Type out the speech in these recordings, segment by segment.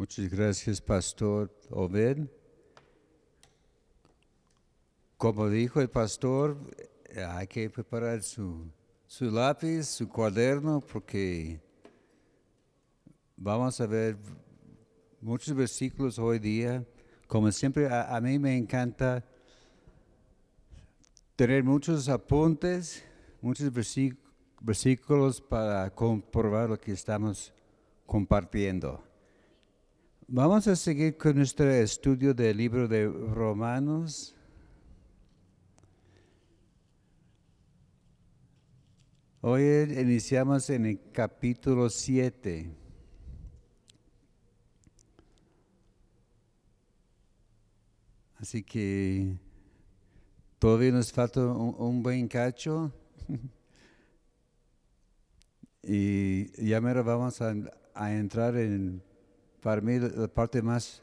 Muchas gracias, Pastor Obed. Como dijo el pastor, hay que preparar su, su lápiz, su cuaderno, porque vamos a ver muchos versículos hoy día. Como siempre, a, a mí me encanta tener muchos apuntes, muchos versículos para comprobar lo que estamos compartiendo. Vamos a seguir con nuestro estudio del libro de Romanos. Hoy iniciamos en el capítulo 7. Así que todavía nos falta un, buen cacho. Y ya mero vamos a, a, entrar en, para mí, la parte más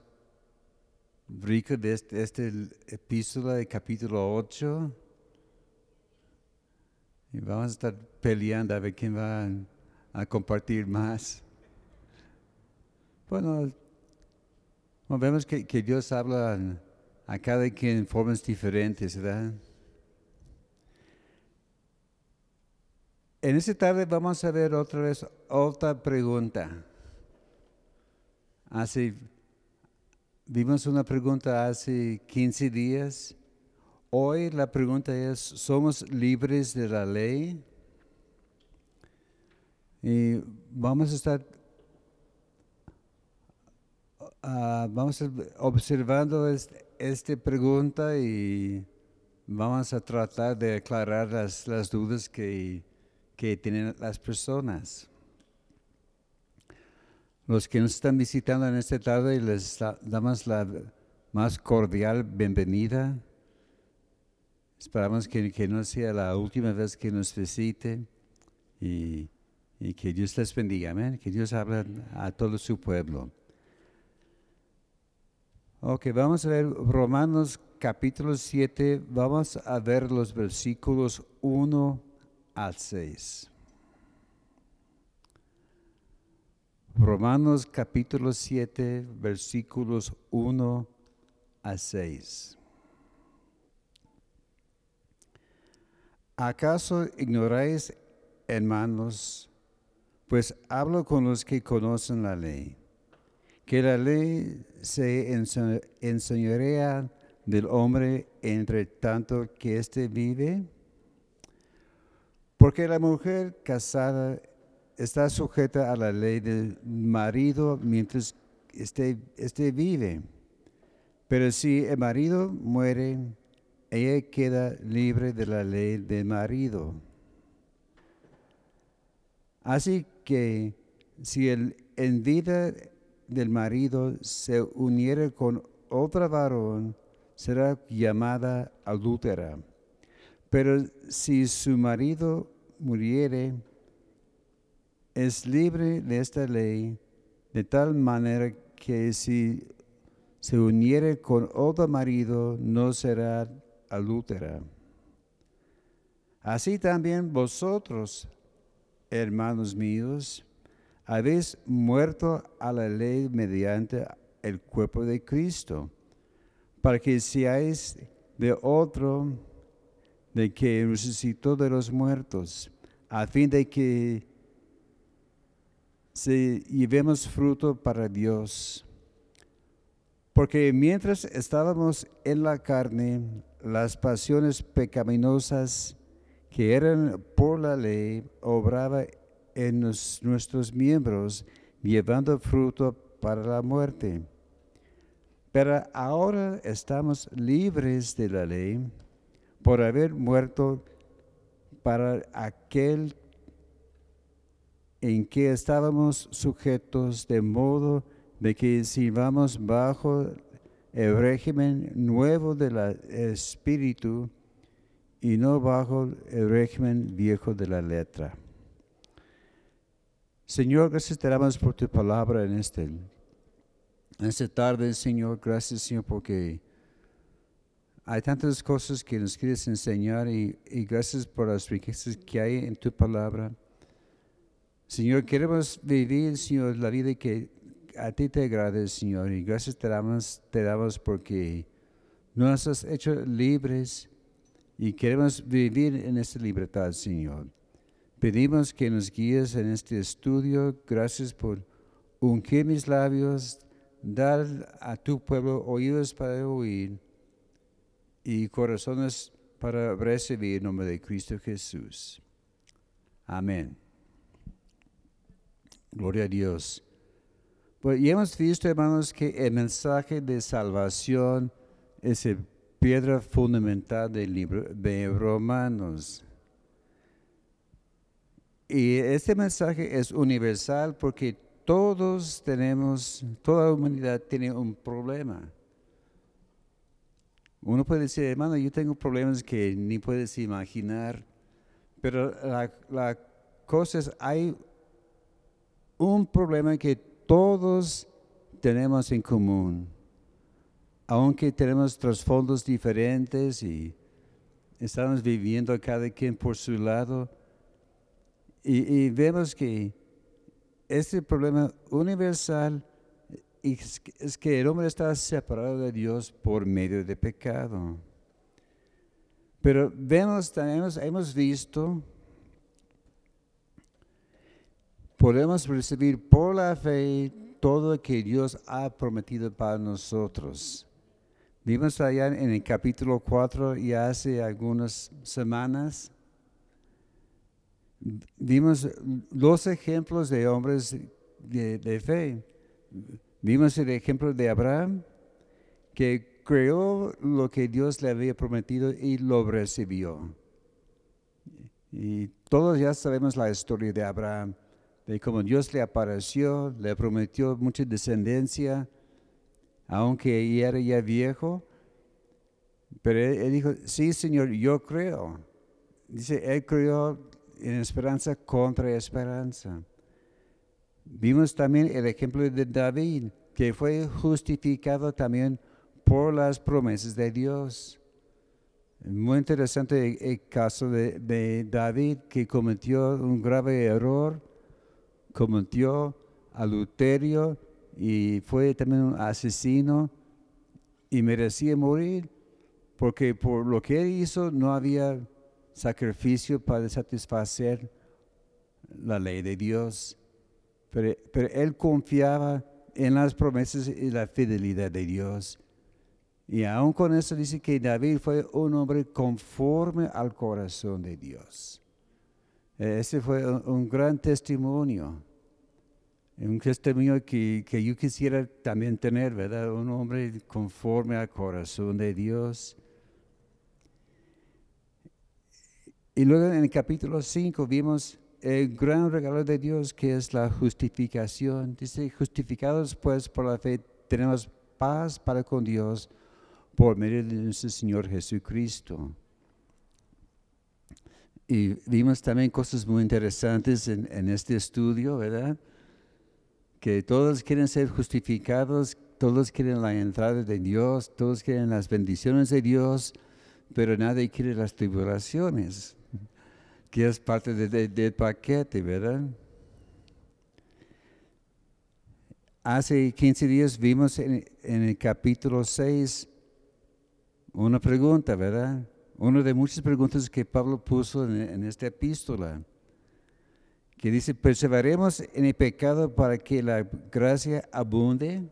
rica de este, este epístola, de capítulo 8. Y vamos a estar peleando a ver quién va a, compartir más. Bueno, vemos que, que Dios habla a cada quien en formas diferentes, ¿verdad? En esta tarde vamos a ver otra vez otra pregunta. Hace, vimos una pregunta hace 15 días. Hoy la pregunta es, ¿somos libres de la ley? Y vamos a estar uh, vamos observando esta pregunta y vamos a tratar de aclarar las, las dudas que que tienen las personas. Los que nos están visitando en esta tarde, les damos la más cordial bienvenida. Esperamos que, no sea la última vez que nos visite y, que Dios les bendiga. Que Dios hable a todo su pueblo. Ok, vamos a ver Romanos capítulo 7. Vamos a ver los versículos 1 al 6. Romanos capítulo 7, versículos 1 a 6. ¿Acaso ignoráis, hermanos, pues hablo con los que conocen la ley, que la ley se enseñorea del hombre entre tanto que éste vive? Porque la mujer casada está sujeta a la ley del marido mientras esté, esté vive. Pero si el marido muere, ella queda libre de la ley del marido. Así que si el, en vida del marido se uniere con otra varón, será llamada adúltera. Pero si su marido muriere, es libre de esta ley, de tal manera que si se uniere con otro marido, no será adúltera. Así también vosotros, hermanos míos, habéis muerto a la ley mediante el cuerpo de Cristo, para que seáis de otro de que resucitó de los muertos, a fin de que se llevemos fruto para Dios. Porque mientras estábamos en la carne, las pasiones pecaminosas que eran por la ley obraban en nuestros miembros, llevando fruto para la muerte. Pero ahora estamos libres de la ley por haber muerto para aquel en que estábamos sujetos, de modo de que si vamos bajo el régimen nuevo del espíritu y no bajo el régimen viejo de la letra. Señor, gracias te damos por tu palabra en, este, en esta tarde, Señor. Gracias, Señor, porque hay tantas cosas que nos quieres enseñar y, gracias por las riquezas que hay en tu palabra. Señor, queremos vivir, Señor, la vida que a ti te agrade, Señor, y gracias te damos, te damos porque nos has hecho libres y queremos vivir en esta libertad, Señor. Pedimos que nos guíes en este estudio. Gracias por ungir mis labios, dar a tu pueblo oídos para oír y corazones para recibir en nombre de Cristo Jesús. Amén. Gloria a Dios. Pues ya hemos visto, hermanos, que el mensaje de salvación es la piedra fundamental del libro de Romanos. Y este mensaje es universal porque todos tenemos, toda la humanidad tiene un problema. Uno puede decir, hermano, yo tengo problemas que ni puedes imaginar, pero la, la cosa es, hay un problema que todos tenemos en común. Aunque tenemos trasfondos diferentes y estamos viviendo cada quien por su lado, y, vemos que este problema universal es, que el hombre está separado de Dios por medio de pecado. Pero vemos, también hemos visto podemos recibir por la fe todo lo que Dios ha prometido para nosotros. Vimos allá en el capítulo 4 y hace algunas semanas, vimos dos ejemplos de hombres de, de fe. Vimos el ejemplo de Abraham, que creó lo que Dios le había prometido y lo recibió. Y todos ya sabemos la historia de Abraham de cómo Dios le apareció, le prometió mucha descendencia, aunque era ya viejo. Pero él, dijo, sí, Señor, yo creo. Dice, él creyó en esperanza contra esperanza. Vimos también el ejemplo de David, que fue justificado también por las promesas de Dios. Muy interesante el, caso de David, que cometió un grave error cometió adulterio y fue también un asesino y merecía morir porque por lo que él hizo no había sacrificio para satisfacer la ley de Dios. Pero, él confiaba en las promesas y la fidelidad de Dios. Y aún con eso dice que David fue un hombre conforme al corazón de Dios. Ese fue un gran testimonio un testimonio que, que, yo quisiera también tener, ¿verdad? Un hombre conforme al corazón de Dios. Y luego en el capítulo 5 vimos el gran regalo de Dios que es la justificación. Dice, justificados pues por la fe tenemos paz para con Dios por medio de nuestro Señor Jesucristo. Y vimos también cosas muy interesantes en, en este estudio, ¿verdad? Que todos quieren ser justificados, todos quieren la entrada de Dios, todos quieren las bendiciones de Dios, pero nadie quiere las tribulaciones, que es parte del paquete, ¿verdad? Hace 15 días vimos en, el capítulo 6 una pregunta, ¿verdad? Una de muchas preguntas que Pablo puso en, en esta epístola que dice, perseveremos en el pecado para que la gracia abunde.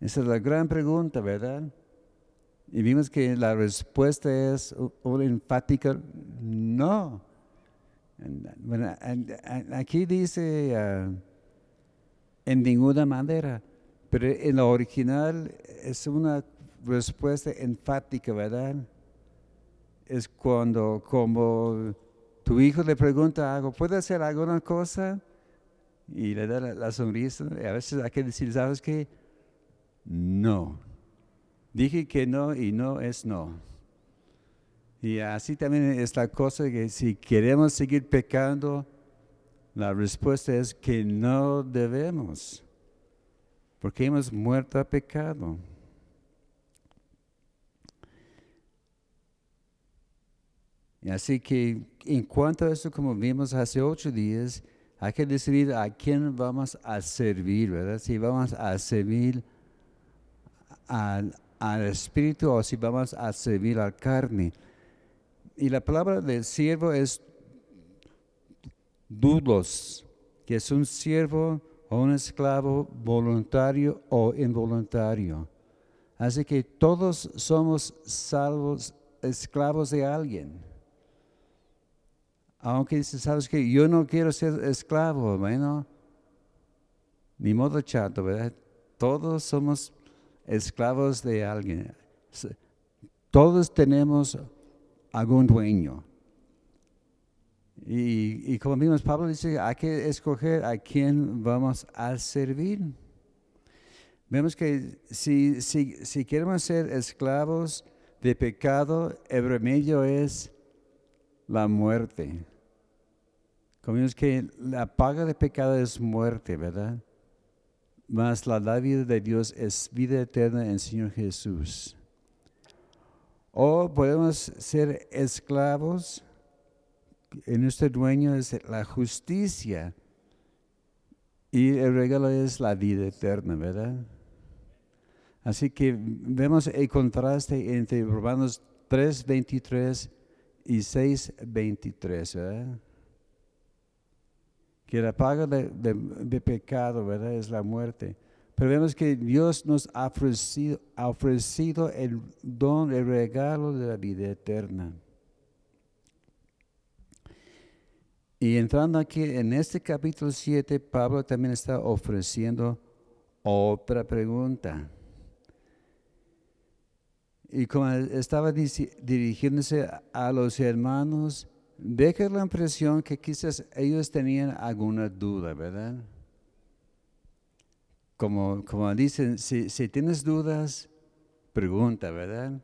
Esa es la gran pregunta, ¿verdad? Y vimos que la respuesta es una enfática no. Bueno, aquí dice uh, en ninguna manera, pero en la original es una respuesta enfática, ¿verdad? Es cuando como tu hijo le pregunta algo, ¿puede hacer alguna cosa? Y le da la, sonrisa. Y a veces hay que decir, ¿sabes qué? No. Dije que no y no es no. Y así también es la cosa que si queremos seguir pecando, la respuesta es que no debemos, porque hemos muerto a pecado. Así que en cuanto a eso, como vimos hace ocho días, hay que decidir a quién vamos a servir, ¿verdad? Si vamos a servir al, al espíritu o si vamos a servir al carne. Y la palabra del siervo es dudos, que es un siervo o un esclavo voluntario o involuntario. Así que todos somos salvos, esclavos de alguien. Aunque dices, sabes que yo no quiero ser esclavo, bueno, ni modo chato, ¿verdad? Todos somos esclavos de alguien. Todos tenemos algún dueño. Y, como vimos, Pablo dice, hay que escoger a quién vamos a servir. Vemos que si, si, si queremos ser esclavos de pecado, el remedio es la muerte. Como que la paga de pecado es muerte, ¿verdad? Mas la vida de Dios es vida eterna en Señor Jesús. O podemos ser esclavos en nuestro dueño es la justicia y el regalo es la vida eterna, ¿verdad? Así que vemos el contraste entre Romanos 3, 23 y 6, 23, ¿verdad? Que la paga de, pecado, ¿verdad? Es la muerte. Pero vemos que Dios nos ha ofrecido, ha ofrecido el don, el regalo de la vida eterna. Y entrando aquí en este capítulo 7, Pablo también está ofreciendo otra pregunta. Y como estaba dirigiéndose a los hermanos, deja la impresión que quizás ellos tenían alguna duda, ¿verdad? Como, como dicen, si, si tienes dudas, pregunta, ¿verdad?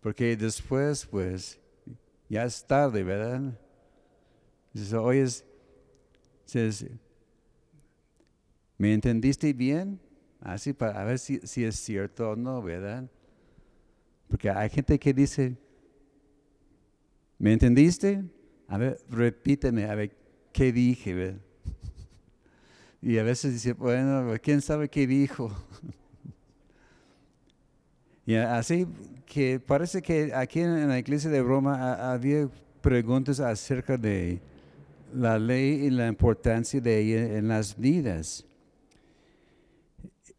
Porque después, pues, ya es tarde, ¿verdad? Dices, oye, ¿me entendiste bien? Así para ver si, si es cierto o no, ¿verdad? Porque hay gente que dice, ¿me entendiste? A ver, repíteme, a ver, ¿qué dije? Y a veces dice, bueno, ¿quién sabe qué dijo? y así que parece que aquí en la iglesia de Roma había preguntas acerca de la ley y la importancia de ella en las vidas.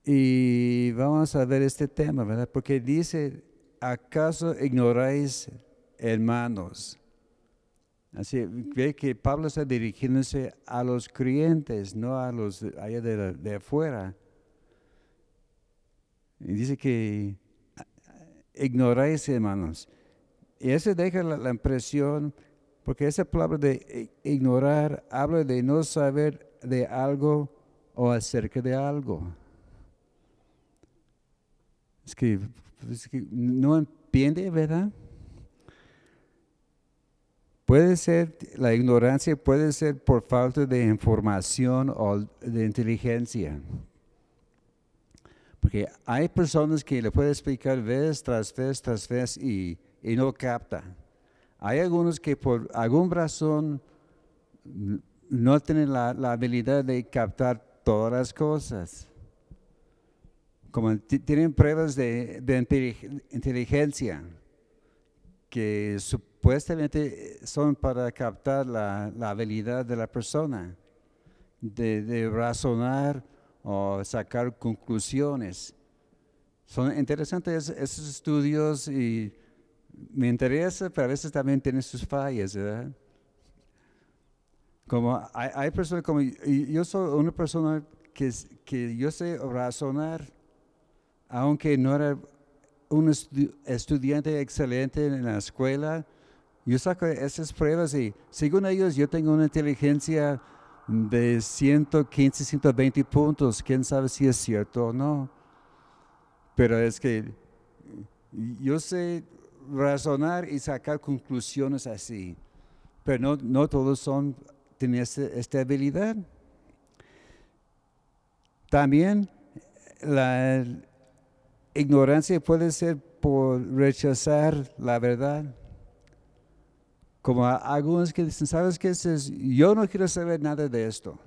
Y vamos a ver este tema, ¿verdad? Porque dice, ¿acaso ignoráis, hermanos? Así ve que Pablo está dirigiéndose a los creyentes, no a los allá de, afuera. Y dice que ignoráis, hermanos. Y eso deja la impresión porque esa palabra de ignorar habla de no saber de algo o acerca de algo. Es que, no entiende, ¿verdad? Puede ser, la ignorancia puede ser por falta de información o de inteligencia. Porque hay personas que le pueden explicar vez tras vez tras vez y, y no capta. Hay algunos que por alguna razón no tienen la, habilidad de captar todas las cosas. Como tienen pruebas de, inteligencia que supuestamente son para captar la, habilidad de la persona, de, razonar o sacar conclusiones. Son interesantes esos estudios y me interesa, pero a veces también tiene sus fallas, ¿verdad? Como hay, personas como yo soy una persona que, que yo sé razonar, aunque no era un estudiante excelente en la escuela, yo saco esas pruebas y según ellos yo tengo una inteligencia de 115, 120 puntos. ¿Quién sabe si es cierto o no? Pero es que yo sé razonar y sacar conclusiones así. Pero no, no todos son, tienen esta, habilidad. También la ignorancia puede ser por rechazar la verdad. Como algunos que dicen, ¿sabes qué? Es? Yo no quiero saber nada de esto.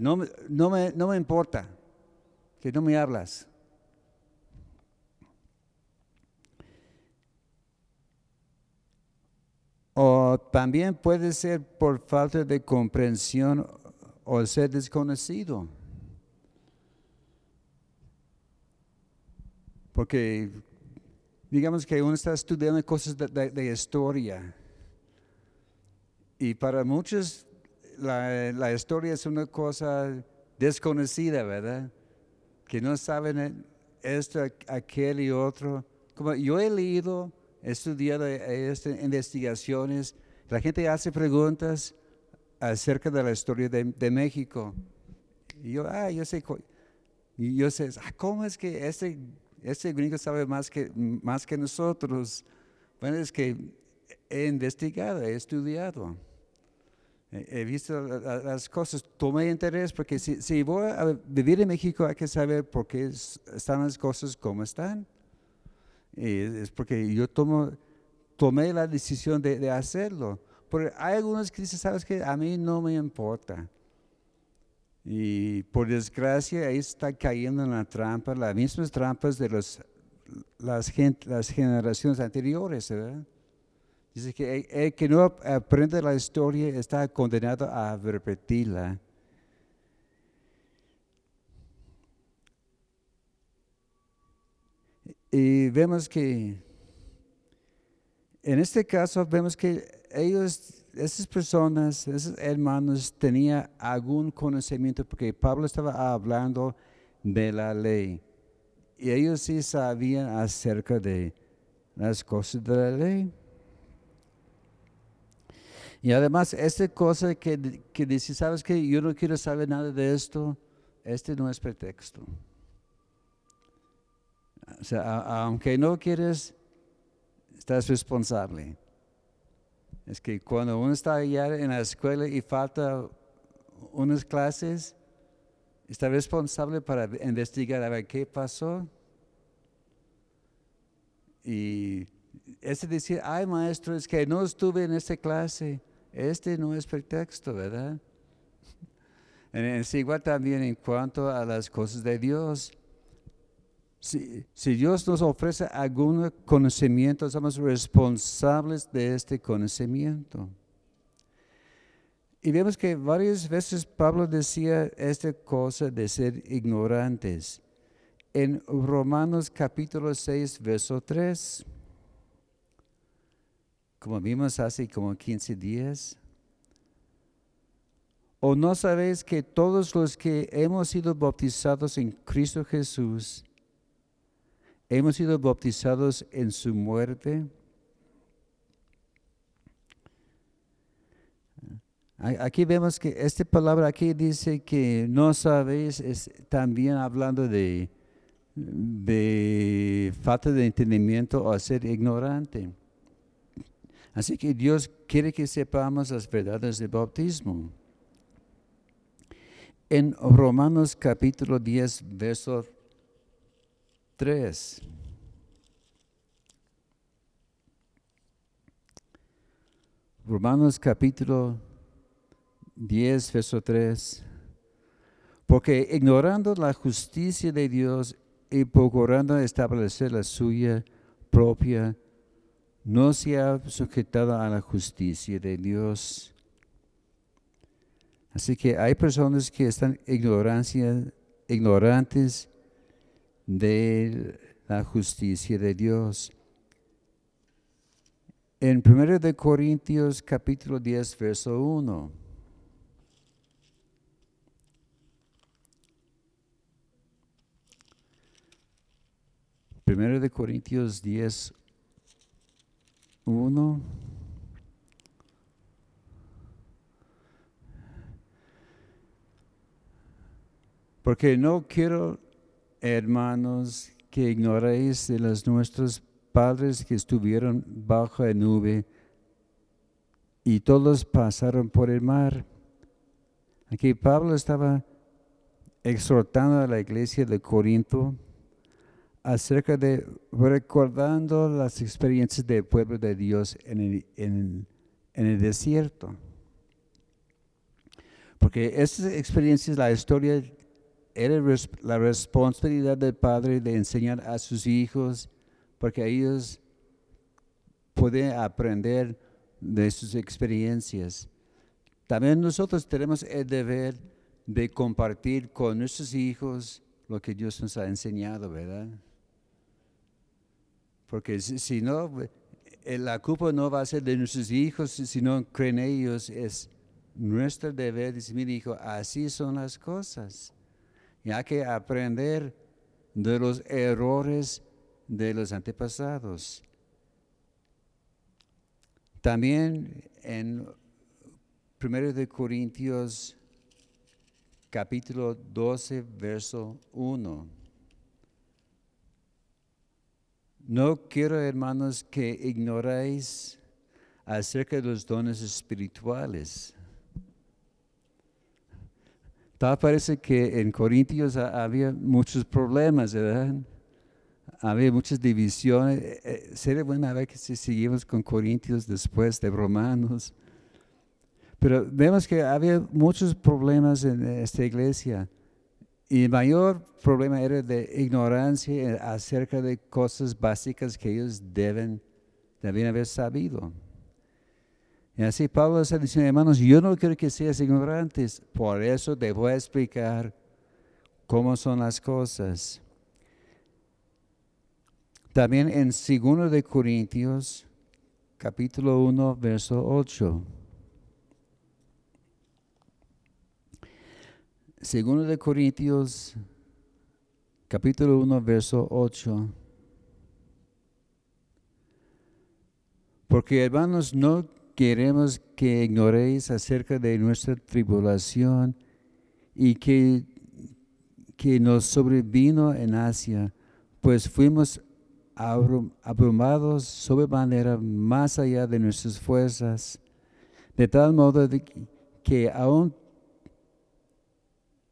no, no, me, no me importa que no me hablas. O también puede ser por falta de comprensión o ser desconocido. Porque digamos que uno está estudiando cosas de, historia. Y para muchos la, historia es una cosa desconocida, ¿verdad? Que no saben esto, aquel y otro. Como yo he leído, he estudiado estas investigaciones, la gente hace preguntas acerca de la historia de, México. Y yo, ah, yo sé, yo sé, ah, ¿cómo es que este este gringo sabe más que, más que nosotros. Bueno, es que he investigado, he estudiado. He visto las cosas, tomé interés porque si, voy a vivir en México hay que saber por qué están las cosas como están. Y es porque yo tomo, tomé la decisión de, hacerlo. Porque hay algunos que dicen, sabes que a mí no me importa. Y por desgracia ahí está cayendo en la trampa, las mismas trampas de los, las, las generaciones anteriores. Dice que el, que no aprende la historia está condenado a repetirla. Y vemos que en este caso vemos que ellos esas personas, esos hermanos tenían algún conocimiento porque Pablo estaba hablando de la ley. Y ellos sí sabían acerca de las cosas de la ley. Y además, esta cosa que, que dice, ¿sabes que Yo no quiero saber nada de esto. Este no es pretexto. O sea, aunque no quieres, estás responsable. Es que cuando uno está allá en la escuela y falta unas clases, está responsable para investigar a ver qué pasó. Y ese decir, ay maestro, es que no estuve en esta clase, este no es pretexto, ¿verdad? Es igual también en cuanto a las cosas de Dios. Si, Dios nos ofrece algún conocimiento, somos responsables de este conocimiento. Y vemos que varias veces Pablo decía esta cosa de ser ignorantes. En Romanos capítulo 6, verso 3, como vimos hace como 15 días, ¿o no sabéis que todos los que hemos sido bautizados en Cristo Jesús, hemos sido bautizados en su muerte. Aquí vemos que esta palabra aquí dice que no sabéis, es también hablando de, de falta de entendimiento o ser ignorante. Así que Dios quiere que sepamos las verdades del bautismo. En Romanos capítulo 10, verso 3. Romanos capítulo 10, verso 3. Porque ignorando la justicia de Dios y procurando establecer la suya propia, no se ha sujetado a la justicia de Dios. Así que hay personas que están ignorancia, ignorantes de la justicia de Dios. En 1 de Corintios capítulo 10 verso 1. Primero de Corintios 10, 1. Porque no quiero hermanos, que ignoréis de los nuestros padres que estuvieron bajo la nube y todos pasaron por el mar. Aquí Pablo estaba exhortando a la iglesia de Corinto acerca de recordando las experiencias del pueblo de Dios en el, desierto. Porque estas experiencias, la historia, era la responsabilidad del padre de enseñar a sus hijos, porque ellos pueden aprender de sus experiencias. También nosotros tenemos el deber de compartir con nuestros hijos lo que Dios nos ha enseñado, ¿verdad? Porque si, no, la culpa no va a ser de nuestros hijos, si no creen ellos, es nuestro deber decir, mi hijo, así son las cosas. Y hay que aprender de los errores de los antepasados. También en 1 de Corintios capítulo 12, verso 1. No quiero, hermanos, que ignoréis acerca de los dones espirituales. Tal parece que en Corintios había muchos problemas, ¿verdad? Había muchas divisiones. Eh, eh, sería bueno ver que si seguimos con Corintios después de Romanos. Pero vemos que había muchos problemas en esta iglesia. Y el mayor problema era de ignorancia acerca de cosas básicas que ellos deben, debían haber sabido. Y así Pablo está diciendo, hermanos, yo no quiero que seas ignorantes, por eso te voy a explicar cómo son las cosas. También en 2 de Corintios, capítulo 1, verso 8. Segundo de Corintios, capítulo 1, verso 8. Porque hermanos, no queremos que ignoréis acerca de nuestra tribulación y que, que nos sobrevino en Asia, pues fuimos abrumados sobremanera más allá de nuestras fuerzas, de tal modo que aún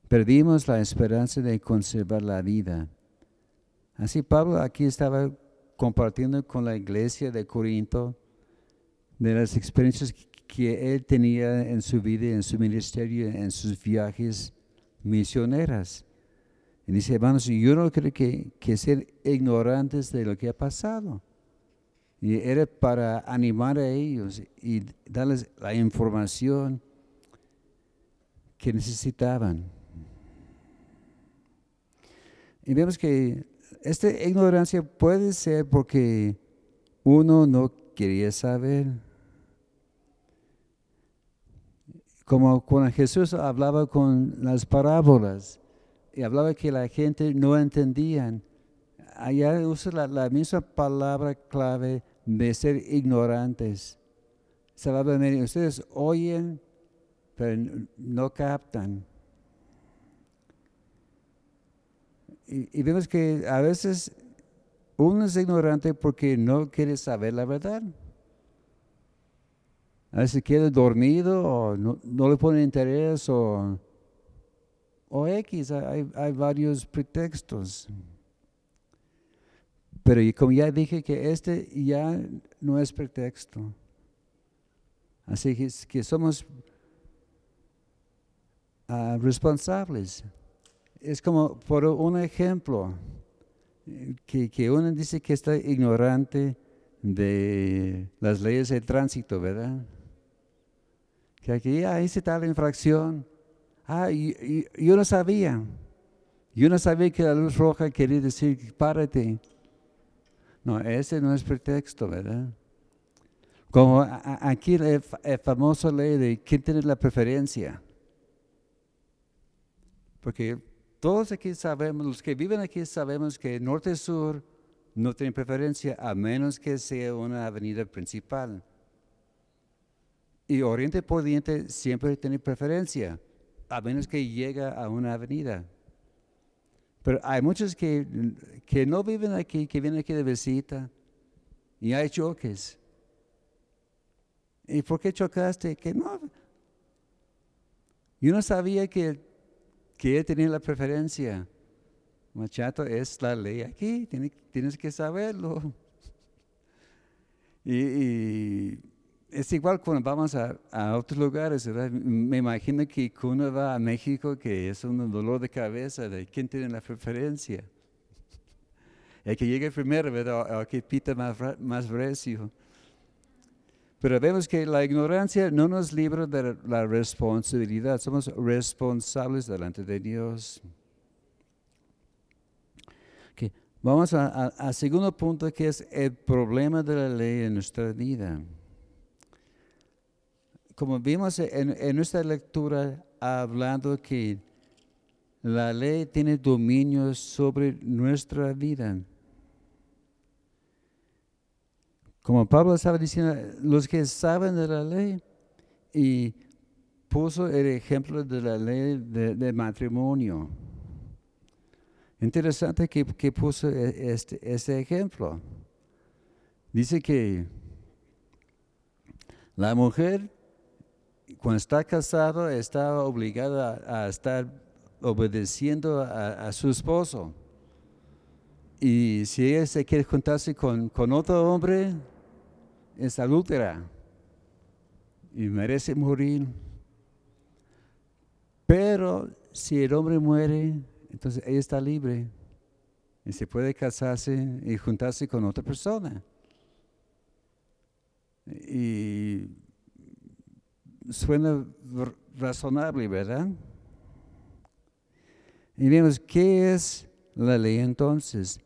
Perdimos la esperanza de conservar la vida. Así Pablo aquí estaba compartiendo con la iglesia de Corinto de las experiencias que él tenía en su vida, en su ministerio, en sus viajes misioneras. Y dice, hermanos, yo no creo que, que ser ignorantes de lo que ha pasado. Y era para animar a ellos y darles la información que necesitaban. Y vemos que esta ignorancia puede ser porque uno no quería saber. Como cuando Jesús hablaba con las parábolas y hablaba que la gente no entendía. Allá usa la, misma palabra clave de ser ignorantes. Se habla de ustedes oyen, pero no captan. Y, vemos que a veces uno es ignorante porque no quiere saber la verdad. A veces queda dormido o no, le pone interés o, o X, hay, hay, varios pretextos. Pero como ya dije que este ya no es pretexto. Así que, que somos uh, responsables es como por un ejemplo, que, uno dice que está ignorante de las leyes de tránsito, ¿verdad? Que aquí ah, hice tal infracción. Ah, yo no sabía. Yo no sabía que la luz roja quería decir párate. No, ese no es pretexto, ¿verdad? Como aquí el, el famoso ley de quién tiene la preferencia. Porque todos aquí sabemos, los que viven aquí sabemos que norte-sur no tienen preferencia a menos que sea una avenida principal. Y oriente-poniente siempre tiene preferencia, a menos que llegue a una avenida. Pero hay muchos que, que no viven aquí, que vienen aquí de visita, y hay choques. ¿Y por qué chocaste? Que no. Yo no sabía que que él tenía la preferencia. Machato es la ley aquí, tienes que saberlo. Y, es igual cuando vamos a, otros lugares, Me imagino que uno va a México, que es un dolor de cabeza de quién tiene la preferencia. El que llegue primero, ¿verdad? O que pita más, más recio. Pero vemos que la ignorancia no nos libra de la responsabilidad. Somos responsables delante de Dios. Vamos al segundo punto que es el problema de la ley en nuestra vida. Como vimos en, nuestra lectura, hablando que la ley tiene dominio sobre nuestra vida. Como Pablo estaba diciendo, los que saben de la ley y puso el ejemplo de la ley de, matrimonio. Interesante que, puso e, este, este ejemplo. Dice que la mujer cuando está casado está obligada a, estar obedeciendo a, su esposo. Y si ella se quiere juntarse con, con otro hombre, es adúltera y merece morir. Pero si el hombre muere, entonces ella está libre y se puede casarse y juntarse con otra persona. Y suena razonable, ¿verdad? Y vemos qué es la ley entonces.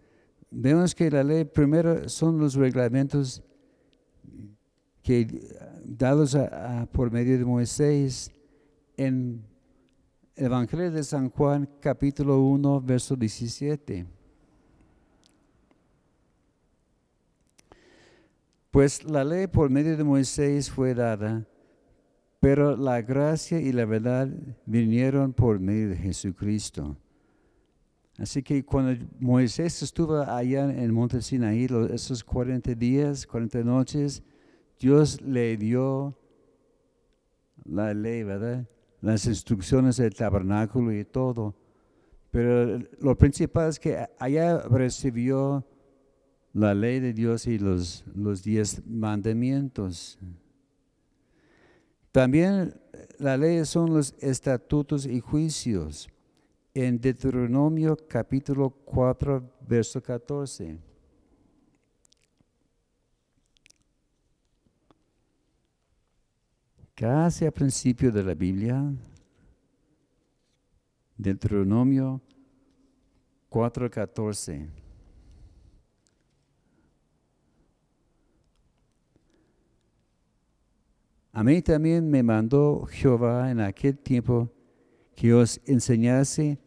Vemos que la ley primero son los reglamentos que dados por medio de Moisés en el Evangelio de San Juan capítulo 1 verso 17. Pues la ley por medio de Moisés fue dada, pero la gracia y la verdad vinieron por medio de Jesucristo. Así que cuando Moisés estuvo allá en el monte Sinaí, esos 40 días, 40 noches, Dios le dio la ley, ¿verdad? Las instrucciones del tabernáculo y todo. Pero lo principal es que allá recibió la ley de Dios y los, los diez mandamientos. También la ley son los estatutos y juicios. En Deuteronomio capítulo 4, verso 14. casi al principio de la Biblia, Deuteronomio 4:14. A mí también me mandó Jehová en aquel tiempo que os enseñase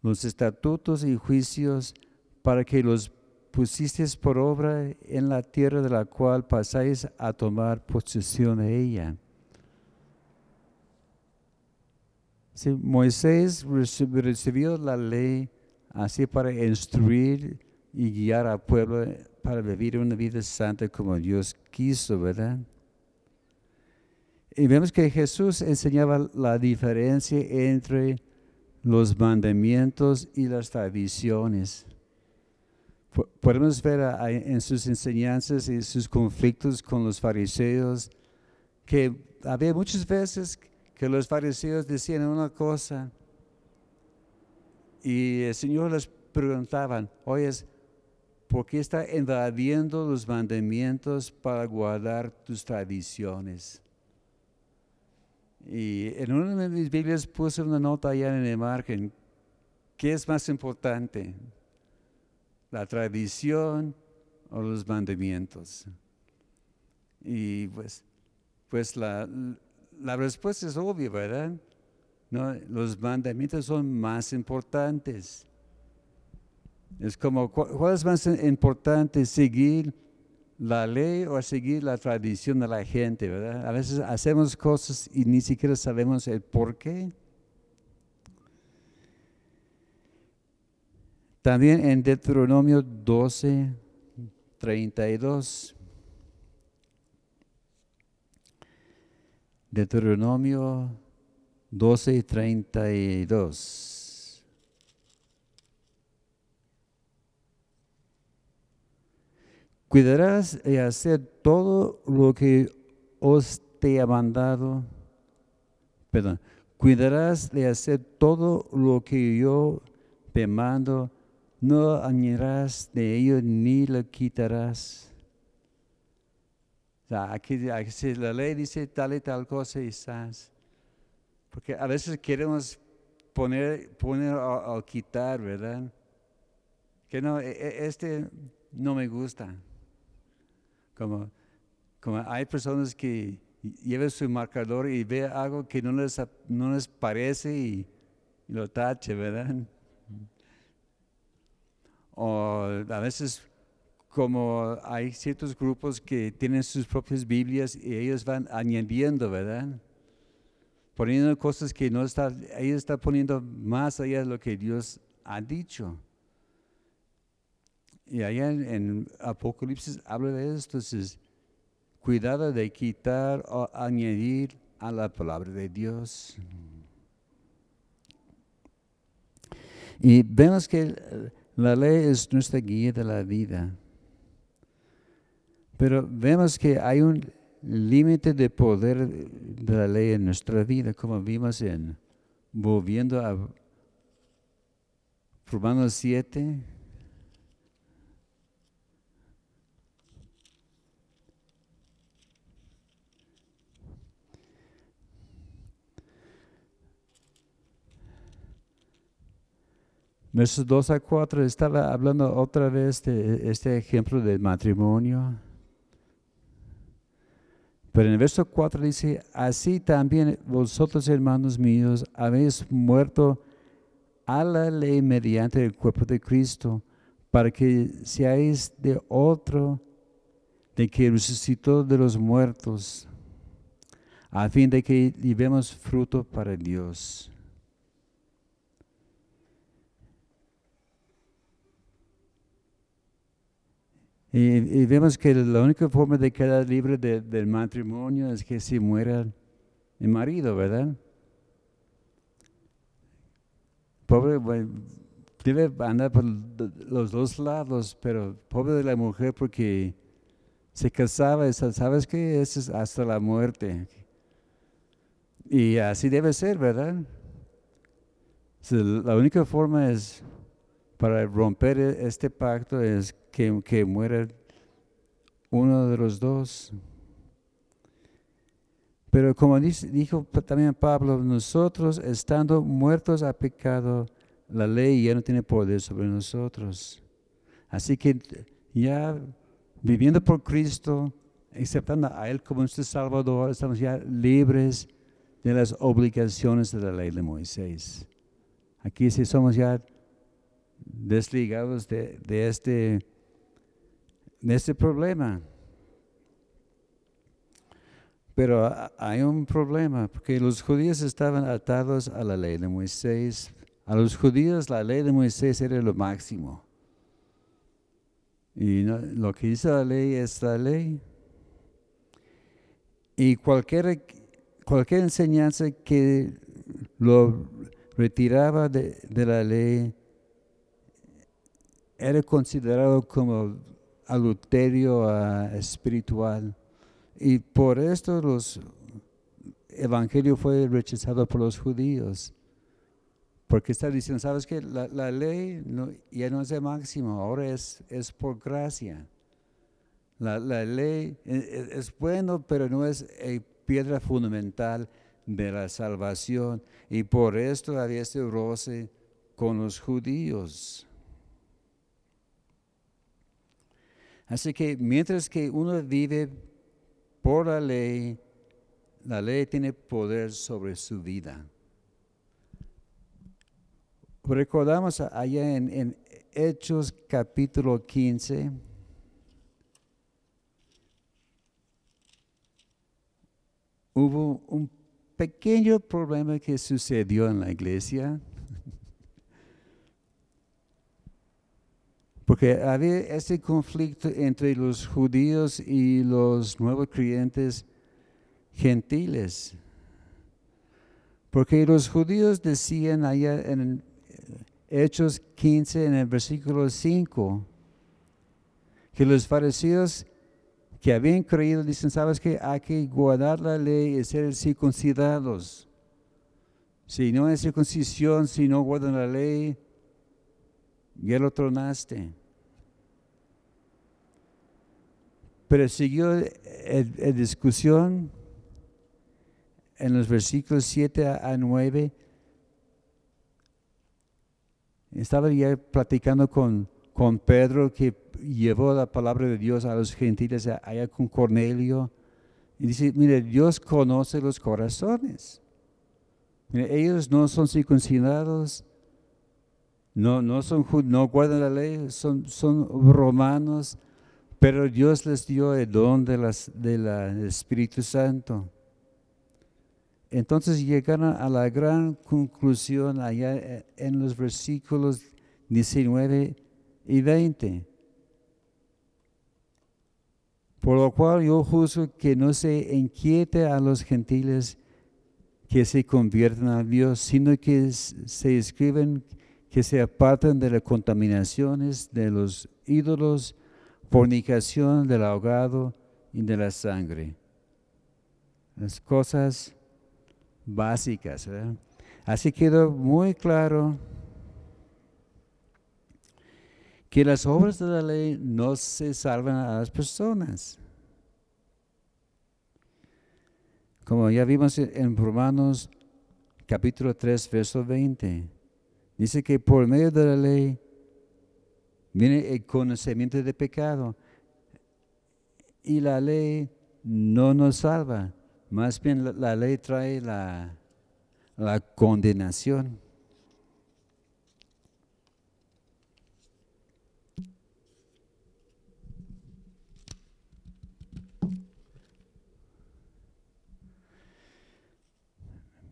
los estatutos y juicios para que los pusisteis por obra en la tierra de la cual pasáis a tomar posesión de ella. Moisés recibió la ley así para instruir y guiar al pueblo para vivir una vida santa como Dios quiso, ¿verdad? Y vemos que Jesús enseñaba la diferencia entre los mandamientos y las tradiciones podemos ver en sus enseñanzas y sus conflictos con los fariseos que había muchas veces que los fariseos decían una cosa y el Señor les preguntaban, oye, ¿por qué está invadiendo los mandamientos para guardar tus tradiciones? Y en una de mis Biblias puse una nota allá en el margen, ¿qué es más importante? la tradición o los mandamientos. Y pues, pues la, respuesta es obvia, ¿verdad? No, los mandamientos son más importantes. Es como, ¿cuál es más importante? ¿Seguir la ley o seguir la tradición de la gente, verdad? A veces hacemos cosas y ni siquiera sabemos el por qué. También en Deuteronomio 12, 32. Deuteronomio 12, 32. Cuidarás de hacer todo lo que os te ha mandado, perdón, cuidarás de hacer todo lo que yo te mando, no añadirás de ello ni lo quitarás. Aquí, aquí la ley dice tal y tal cosa y estás. Porque a veces queremos poner, poner quitar, ¿verdad? Que no, e, e, este no me gusta. Como, hay personas que llevan su marcador y ve algo que no les, no les parece y, lo tache, ¿verdad? O a veces como hay ciertos grupos que tienen sus propias Biblias y ellos van añadiendo, ¿verdad? Poniendo cosas que no está, ellos están poniendo más allá de lo que Dios ha dicho. Y allá en, Apocalipsis habla de esto, entonces, cuidado de quitar o añadir a la palabra de Dios. Y vemos que la ley es nuestra guía de la vida. Pero vemos que hay un límite de poder de la ley en nuestra vida, como vimos en volviendo a Romanos 7. Versos 2 a 4 estaba hablando otra vez de este ejemplo del matrimonio. Pero en el verso 4 dice, así también vosotros, hermanos míos, habéis muerto a la ley mediante el cuerpo de Cristo, para que seáis de otro, de que resucitó de los muertos, a fin de que llevemos fruto para Dios. Y, vemos que la única forma de quedar libre del matrimonio es que se muera el marido, ¿verdad? Pobre, debe andar por los dos lados, pero pobre de la mujer porque se casaba, ¿sabes qué? Eso es hasta la muerte. Y así debe ser, ¿verdad? la única forma es para romper e, este pacto es que, que muera uno de los dos. Pero como dijo también Pablo, nosotros estando muertos a pecado, la ley ya no tiene poder sobre nosotros. Así que ya viviendo por Cristo, aceptando a Él como nuestro Salvador, estamos ya libres de las obligaciones de la ley de Moisés. Aquí sí somos ya desligados de, este, de este problema. Pero hay un problema, porque los judíos estaban atados a la ley de Moisés. A los judíos la ley de Moisés era lo máximo. Y lo que dice la ley es la ley. Y cualquier, cualquier enseñanza que lo retiraba de, de la ley era considerado como adulterio uh, espiritual. Y por esto los evangelio fue rechazado por los judíos. Porque está diciendo, ¿sabes qué? La, ley ya no es el máximo, ahora es, es por gracia. La, ley es, e, es, bueno, pero no es piedra fundamental de la salvación. Y por esto había este roce con los judíos. Así que mientras que uno vive por la ley, la ley tiene poder sobre su vida. Recordamos allá en, Hechos capítulo 15. Hubo un pequeño problema que sucedió en la iglesia. Porque había ese conflicto entre los judíos y los nuevos creyentes gentiles. Porque los judíos decían allá en Hechos 15, en el versículo 5, que los fariseos que habían creído dicen, ¿sabes qué? Hay que guardar la ley y ser circuncidados. Si no hay circuncisión, si no guardan la ley, ya lo tronaste. Pero siguió la discusión en los versículos 7 a 9. Estaba ya platicando con, con Pedro que llevó la palabra de Dios a los gentiles allá con Cornelio. Y dice, mire, Dios conoce los corazones. ellos no son circuncidados, no, no, son, no guardan la ley, son, son romanos, pero Dios les dio el don de las, del Espíritu Santo. Entonces llegaron a la gran conclusión allá en los versículos 19 y 20. Por lo cual yo juzgo que no se inquiete a los gentiles que se conviertan a Dios, sino que se escriben que se aparten de las contaminaciones de los ídolos, fornicación del ahogado y de la sangre. Las cosas básicas. Así quedó muy claro que las obras de la ley no se salvan a las personas. Como ya vimos en Romanos capítulo 3, verso 20. Dice que por medio de la ley viene el conocimiento de pecado. Y la ley no nos salva. Más bien la, ley trae la, la condenación.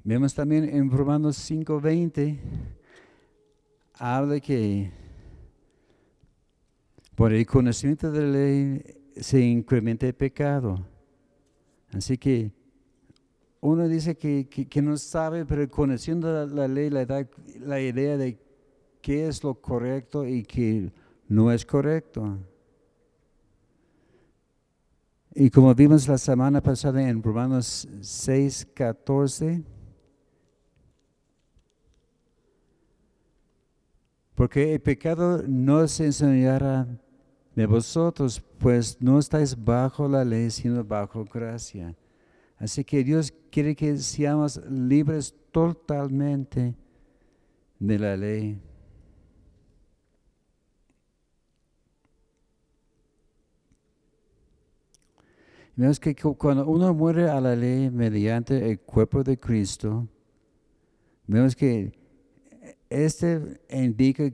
Vemos también en Romanos 5:20 habla que por el conocimiento de la ley se incrementa el pecado. Así que uno dice que, no sabe, pero conociendo la, la, ley le da la idea de qué es lo correcto y qué no es correcto. Y como vimos la semana pasada en Romanos 6, 14, Porque el pecado no se enseñará de vosotros, pues no estáis bajo la ley, sino bajo gracia. Así que Dios quiere que seamos libres totalmente de la ley. Vemos que cuando uno muere a la ley mediante el cuerpo de Cristo, vemos que este indica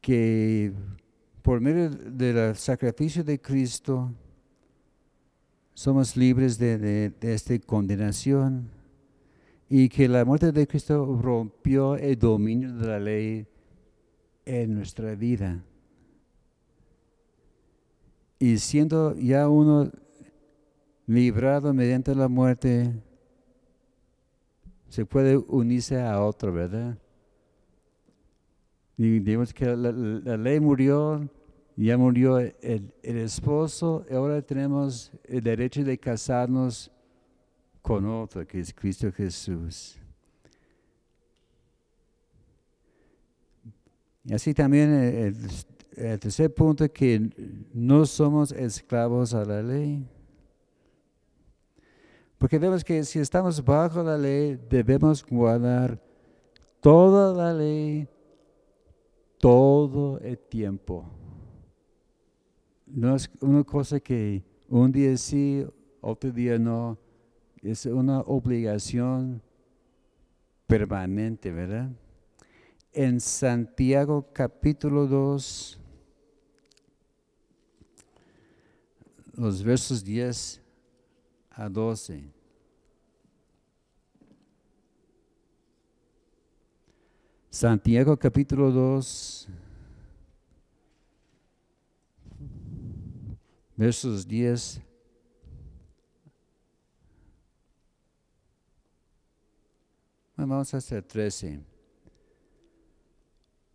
que por medio del sacrificio de Cristo somos libres de, esta condenación y que la muerte de Cristo rompió el dominio de la ley en nuestra vida. Y siendo ya uno librado mediante la muerte, se puede unirse a otro, ¿verdad? Digamos que la, ley murió, ya murió el, esposo, y ahora tenemos el derecho de casarnos con otro, que es Cristo Jesús. Y así también el, el tercer punto, que no somos esclavos a la ley. Porque vemos que si estamos bajo la ley, debemos guardar toda la ley todo el tiempo. No es una cosa que un día sí, otro día no. Es una obligación permanente, ¿verdad? En Santiago capítulo 2, los versos 10 a 12. Santiago capítulo 2, versos 10 Vamos a hacer 13.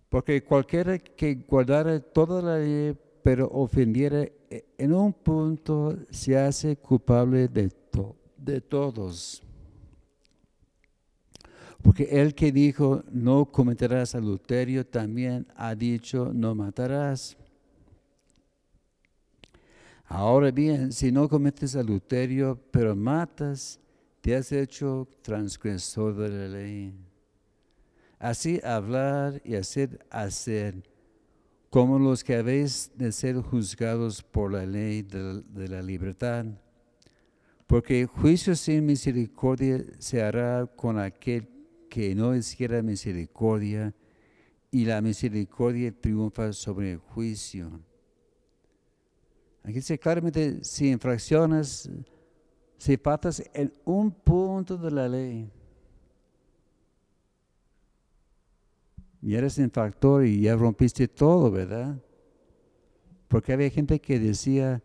Porque cualquiera que guardara toda la ley, pero ofendiera e, en un punto, se hace culpable de, de todos. Porque el que dijo, no cometerás adulterio, también ha dicho, no matarás. Ahora bien, si no cometes adulterio, pero matas, te has hecho transgresor de la ley. Así hablar y hacer hacer, como los que habéis de ser juzgados por la ley de, la libertad. Porque juicio sin misericordia se hará con aquel que no hiciera misericordia, y la misericordia triunfa sobre el juicio. Aquí dice claramente, si infracciones, si faltas en un punto de la ley, y eres infractor y ya rompiste todo, ¿verdad? Porque había gente que decía,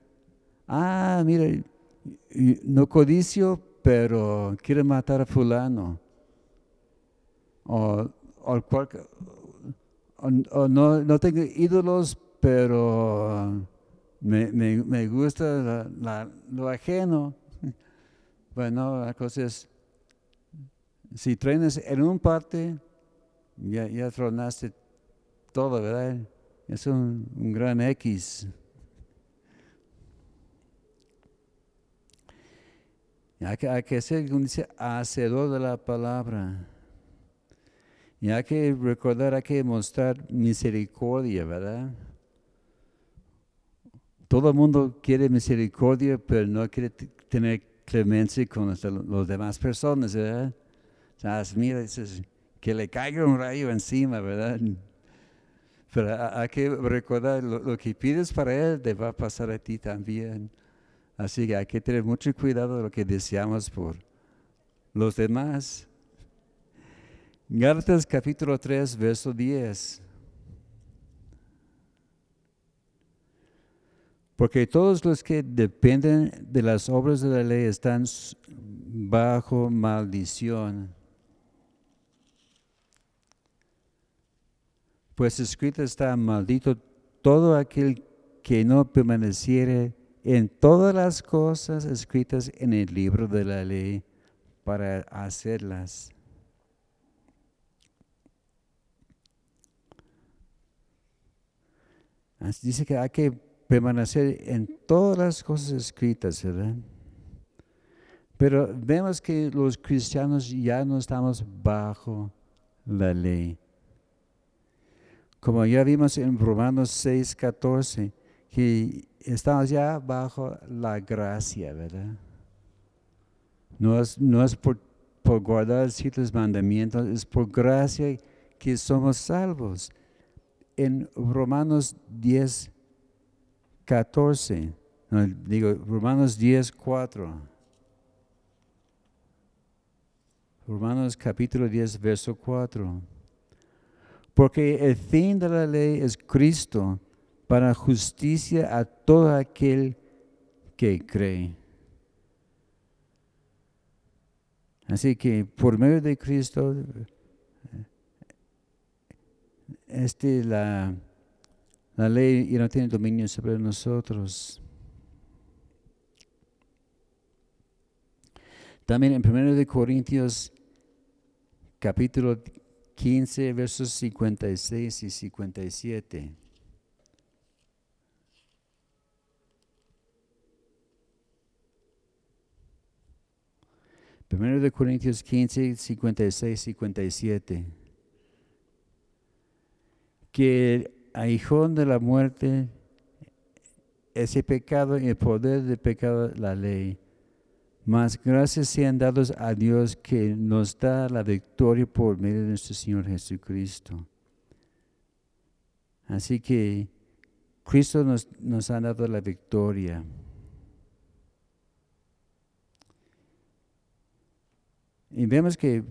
ah, mira, no codicio, pero quiere matar a fulano. O, no, no tengo ídolos, pero me, gusta lo ajeno. Bueno, la cosa es, si trenes en un parte, ya, ya tronaste todo, ¿verdad? Es un, gran X. Hay que, hay que ser, como dice, hacedor de la palabra. Y hay que recordar, hay que mostrar misericordia, ¿verdad? Todo el mundo quiere misericordia, pero no quiere tener clemencia con las demás personas, ¿verdad? O mira, que le caiga un rayo encima, ¿verdad? Pero hay que recordar, lo, que pides para Él te va a pasar a ti también. Así que hay que tener mucho cuidado de lo que deseamos por los demás. Gálatas capítulo 3, verso 10. Porque todos los que dependen de las obras de la ley están bajo maldición. Pues escrito está, maldito todo aquel que no permaneciere en todas las cosas escritas en el libro de la ley para hacerlas. Dice que hay que permanecer en todas las cosas escritas, ¿verdad? Pero vemos que los cristianos ya no estamos bajo la ley. Como ya vimos en Romanos 6, 14, que estamos ya bajo la gracia, ¿verdad? No es, no es por, por guardar ciertos mandamientos, es por gracia que somos salvos. En Romanos 10, 14, digo Romanos 10, 4. Romanos capítulo 10, verso 4. Porque el fin de la ley es Cristo para justicia a todo aquel que cree. Así que por medio de Cristo, este la la ley ya no tiene dominio sobre nosotros. También en 1 de Corintios capítulo 15 versos 56 y 57. Primero de Corintios 15, 56, 57. Que aguijón de la muerte, ese pecado y el poder del pecado, la ley. Mas gracias sean dados a Dios que nos da la victoria por medio de nuestro Señor Jesucristo. Así que Cristo nos, nos ha dado la victoria. Y vemos que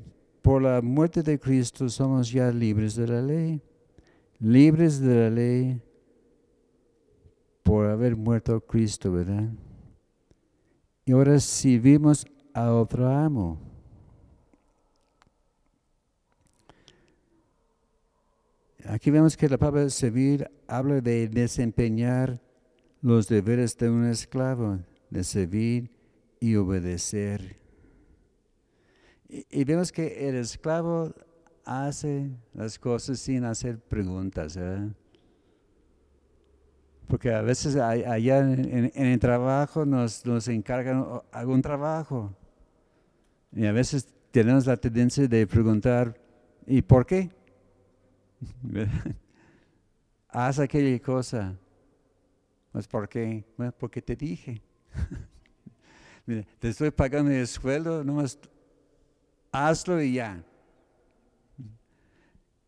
por la muerte de Cristo somos ya libres de la ley libres de la ley por haber muerto Cristo, ¿verdad? Y ahora servimos a otro amo. Aquí vemos que la palabra servir habla de desempeñar los deberes de un esclavo, de servir y obedecer. Y, vemos que el esclavo hace las cosas sin hacer preguntas. Porque a veces allá en, el trabajo nos, nos encargan algún trabajo. Y a veces tenemos la tendencia de preguntar, ¿y por qué? Haz aquella cosa. Pues ¿por qué? Bueno, porque te dije. te estoy pagando el sueldo, nomás hazlo y ya.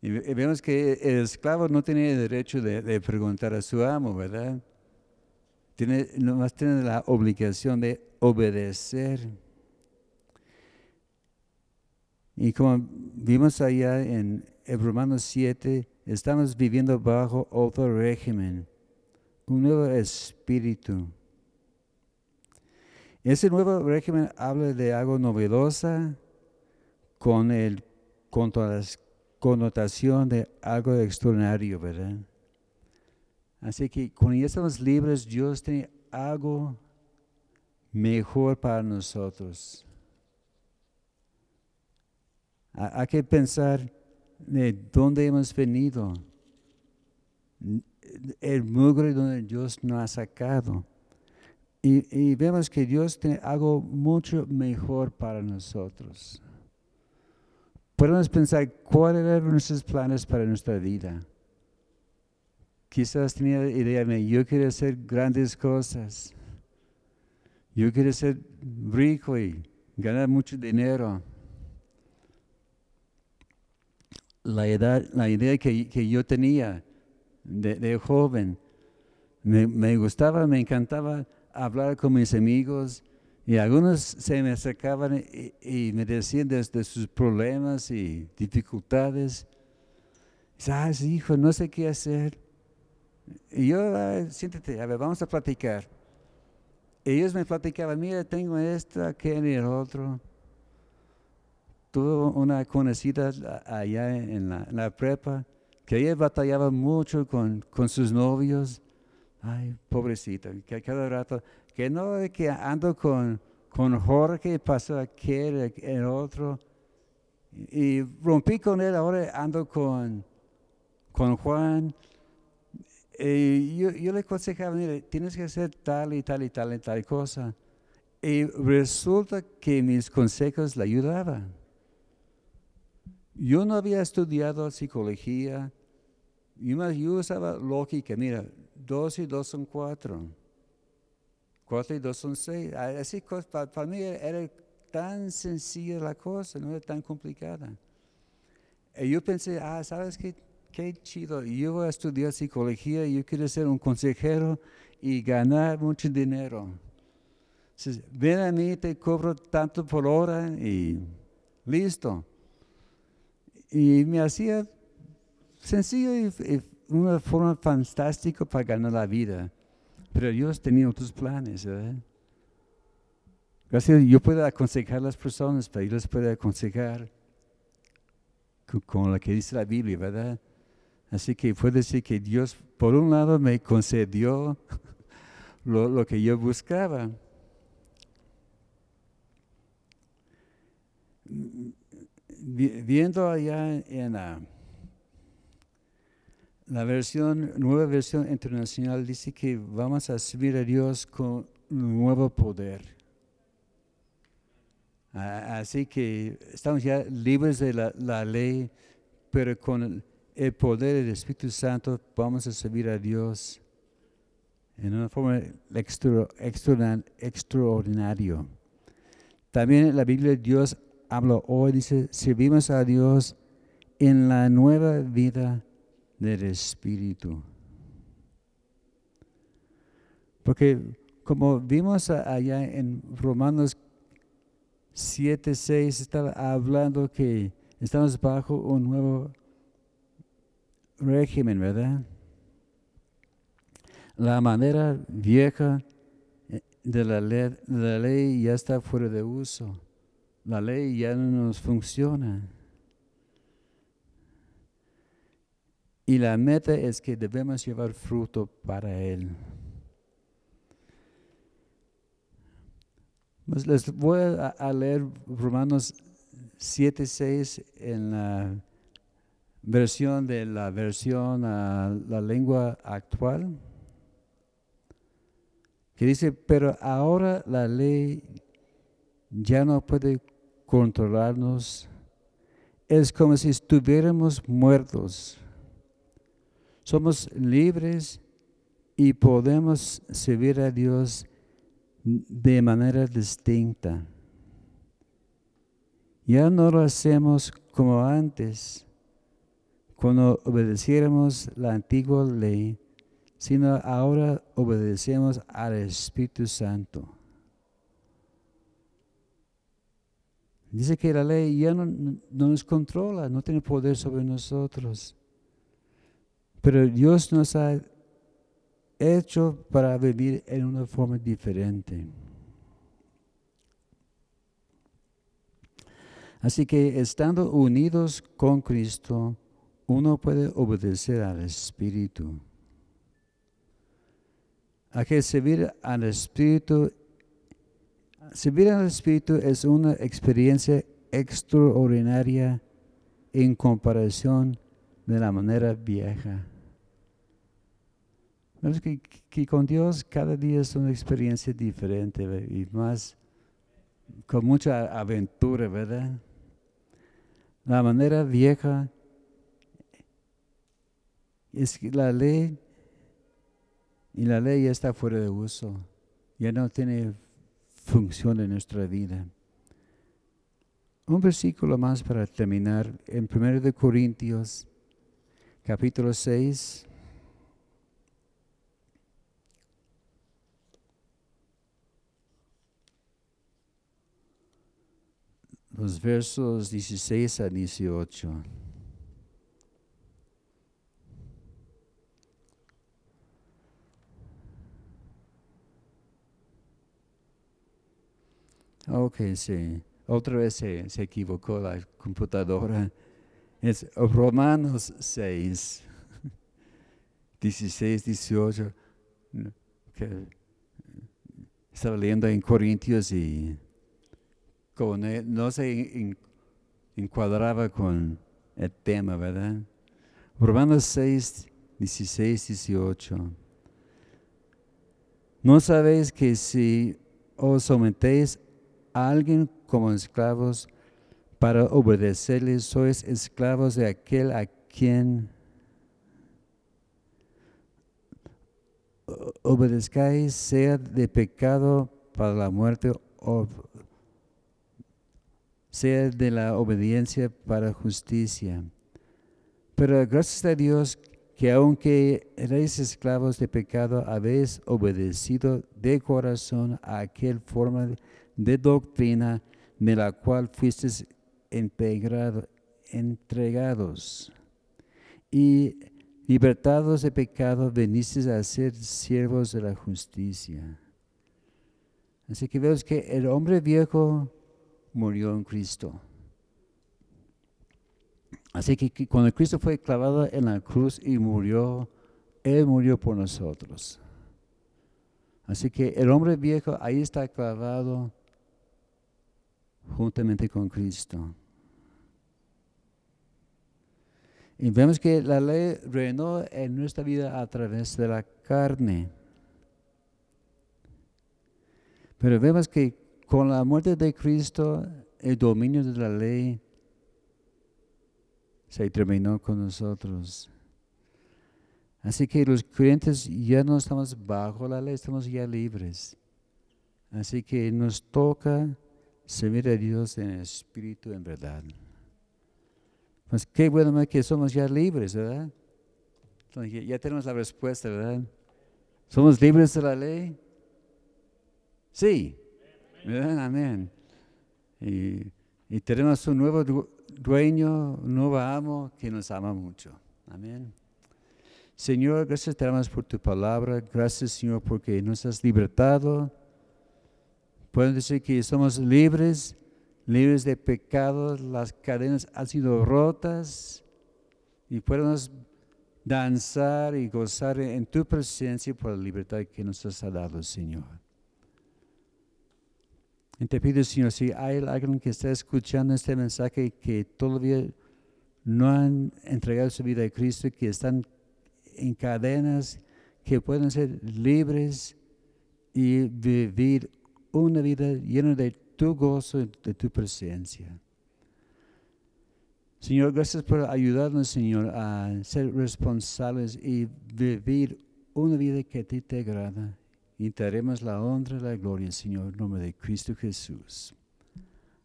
Y vemos que el esclavo no tiene derecho de, preguntar a su amo, ¿verdad? Tiene, nomás tiene la obligación de obedecer. Y como vimos allá en Romanos 7, estamos viviendo bajo otro régimen, un nuevo espíritu. Ese nuevo régimen habla de algo novedosa con, el, con la connotación de algo extraordinario, ¿verdad? Así que cuando ya estamos libres, Dios tiene algo mejor para nosotros. Hay que pensar de dónde hemos venido, el mugre donde Dios nos ha sacado. Y, vemos que Dios tiene algo mucho mejor para nosotros. Podemos pensar cuáles eran nuestros planes para nuestra vida. Quizás tenía la idea de yo quiero hacer grandes cosas. Yo quiero ser rico y ganar mucho dinero la, edad, la idea que, yo tenía de, joven. Me, gustaba, me encantaba hablar con mis amigos y algunos se me acercaban y, me decían desde sus problemas y dificultades. ¿Sabes, hijo? No sé qué hacer. Y yo, siéntate, a ver, vamos a platicar. Ellos me platicaban, mira, tengo esto, aquel y el otro tuve una conocida allá en la, prepa que ella batallaba mucho con, con, sus novios. Ay, pobrecita, que cada rato, que no que ando con, con Jorge, pasó aquel, el otro. Y rompí con él, ahora ando con, con Juan. Y yo, yo, le aconsejaba, mire, tienes que hacer tal y tal y tal y tal cosa. Y resulta que mis consejos le ayudaban. Yo no había estudiado psicología, yo usaba lógica, mira, dos y dos son cuatro, cuatro y dos son seis. Así, para, mí era tan sencilla la cosa, no era tan complicada. Y yo pensé, ah, ¿sabes qué? Qué chido, yo voy a estudiar psicología, yo quiero ser un consejero y ganar mucho dinero. Entonces, ven a mí, te cobro tanto por hora y listo. Y me hacía sencillo y, una forma fantástica para ganar la vida. Pero Dios tenía otros planes. Gracias, yo puedo aconsejar a las personas, pero yo les puedo aconsejar con lo que dice la Biblia, ¿verdad? Así que puedo decir que Dios, por un lado, me concedió lo, que yo buscaba viendo allá en la, versión, nueva versión internacional, dice que vamos a servir a Dios con nuevo poder. Así que estamos ya libres de la, ley, pero con el poder del Espíritu Santo vamos a servir a Dios en una forma extraordinaria. También en la Biblia Dios hablo hoy, dice, servimos a Dios en la nueva vida del Espíritu. Porque como vimos allá en Romanos 7, 6, estaba hablando que estamos bajo un nuevo régimen, ¿verdad? La manera vieja de la ley, la ley ya está fuera de uso la ley ya no nos funciona. Y la meta es que debemos llevar fruto para Él. Pues les voy a, leer Romanos 7, 6 en la versión de la versión a la lengua actual, que dice, pero ahora la ley ya no puede controlarnos, es como si estuviéramos muertos. Somos libres y podemos servir a Dios de manera distinta. Ya no lo hacemos como antes, cuando obedeciéramos la antigua ley, sino ahora obedecemos al Espíritu Santo. Dice que la ley ya no, no, nos controla, no tiene poder sobre nosotros. Pero Dios nos ha hecho para vivir en una forma diferente. Así que estando unidos con Cristo, uno puede obedecer al Espíritu. A que servir al Espíritu, servir al Espíritu es una experiencia extraordinaria en comparación de la manera vieja. Que, que, con Dios cada día es una experiencia diferente y más con mucha aventura, ¿verdad? La manera vieja es que la ley y la ley ya está fuera de uso, ya no tiene función en nuestra vida. Un versículo más para terminar en 1 Corintios capítulo 6 los versos 16 a 18. Ok, sí. Otra vez se, equivocó la computadora. Es Romanos 6, 16, 18. estaba leyendo en Corintios no se encuadraba con el tema, ¿verdad? Romanos 6, 16, 18. ¿No sabéis que si os sometéis a alguien como esclavos para obedecerles, sois esclavos de aquel a quien obedezcáis, sea de pecado para la muerte o sea de la obediencia para justicia. Pero gracias a Dios que aunque erais esclavos de pecado, habéis obedecido de corazón a aquel forma de doctrina de la cual fuisteis entregados. Y libertados de pecado, venisteis a ser siervos de la justicia. Así que vemos que el hombre viejo murió en Cristo. Así que cuando Cristo fue clavado en la cruz y murió, Él murió por nosotros. Así que el hombre viejo ahí está clavado juntamente con Cristo. Y vemos que la ley reinó en nuestra vida a través de la carne. Pero vemos que con la muerte de Cristo, el dominio de la ley se terminó con nosotros. Así que los creyentes ya no estamos bajo la ley, estamos ya libres. Así que nos toca servir a Dios en espíritu, en verdad. Pues qué bueno que somos ya libres, ¿verdad? Ya tenemos la respuesta, ¿verdad? ¿Somos libres de la ley? Sí. Amén. Y, tenemos un nuevo dueño, un nuevo amo que nos ama mucho. Amén. Señor, gracias te damos por tu palabra. Gracias, Señor, porque nos has libertado. Pueden decir que somos libres, libres de pecados. Las cadenas han sido rotas y podemos danzar y gozar en tu presencia por la libertad que nos has dado, Señor. Y te pido, Señor, si hay alguien que está escuchando este mensaje que todavía no han entregado su vida a Cristo, que están en cadenas, que pueden ser libres y vivir una vida llena de tu gozo, de tu presencia. Señor, gracias por ayudarnos, Señor, a ser responsables y vivir una vida que a ti te agrada. Y te haremos la honra y la gloria, Señor, en nombre de Cristo Jesús.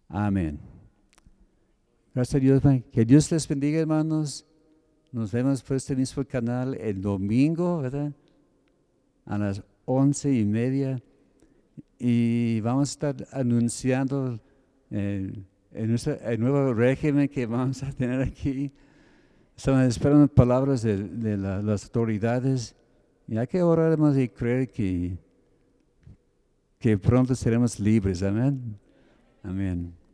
Amén. Gracias a Dios. Que Dios les bendiga, hermanos. Nos vemos por este mismo canal el domingo, ¿verdad? A las once y media. Y vamos a estar anunciando eh, el, nuevo régimen que vamos a tener aquí. Estamos esperando palabras de, las autoridades. Y hay que orar más y creer que, que pronto seremos libres. Amén. Amén.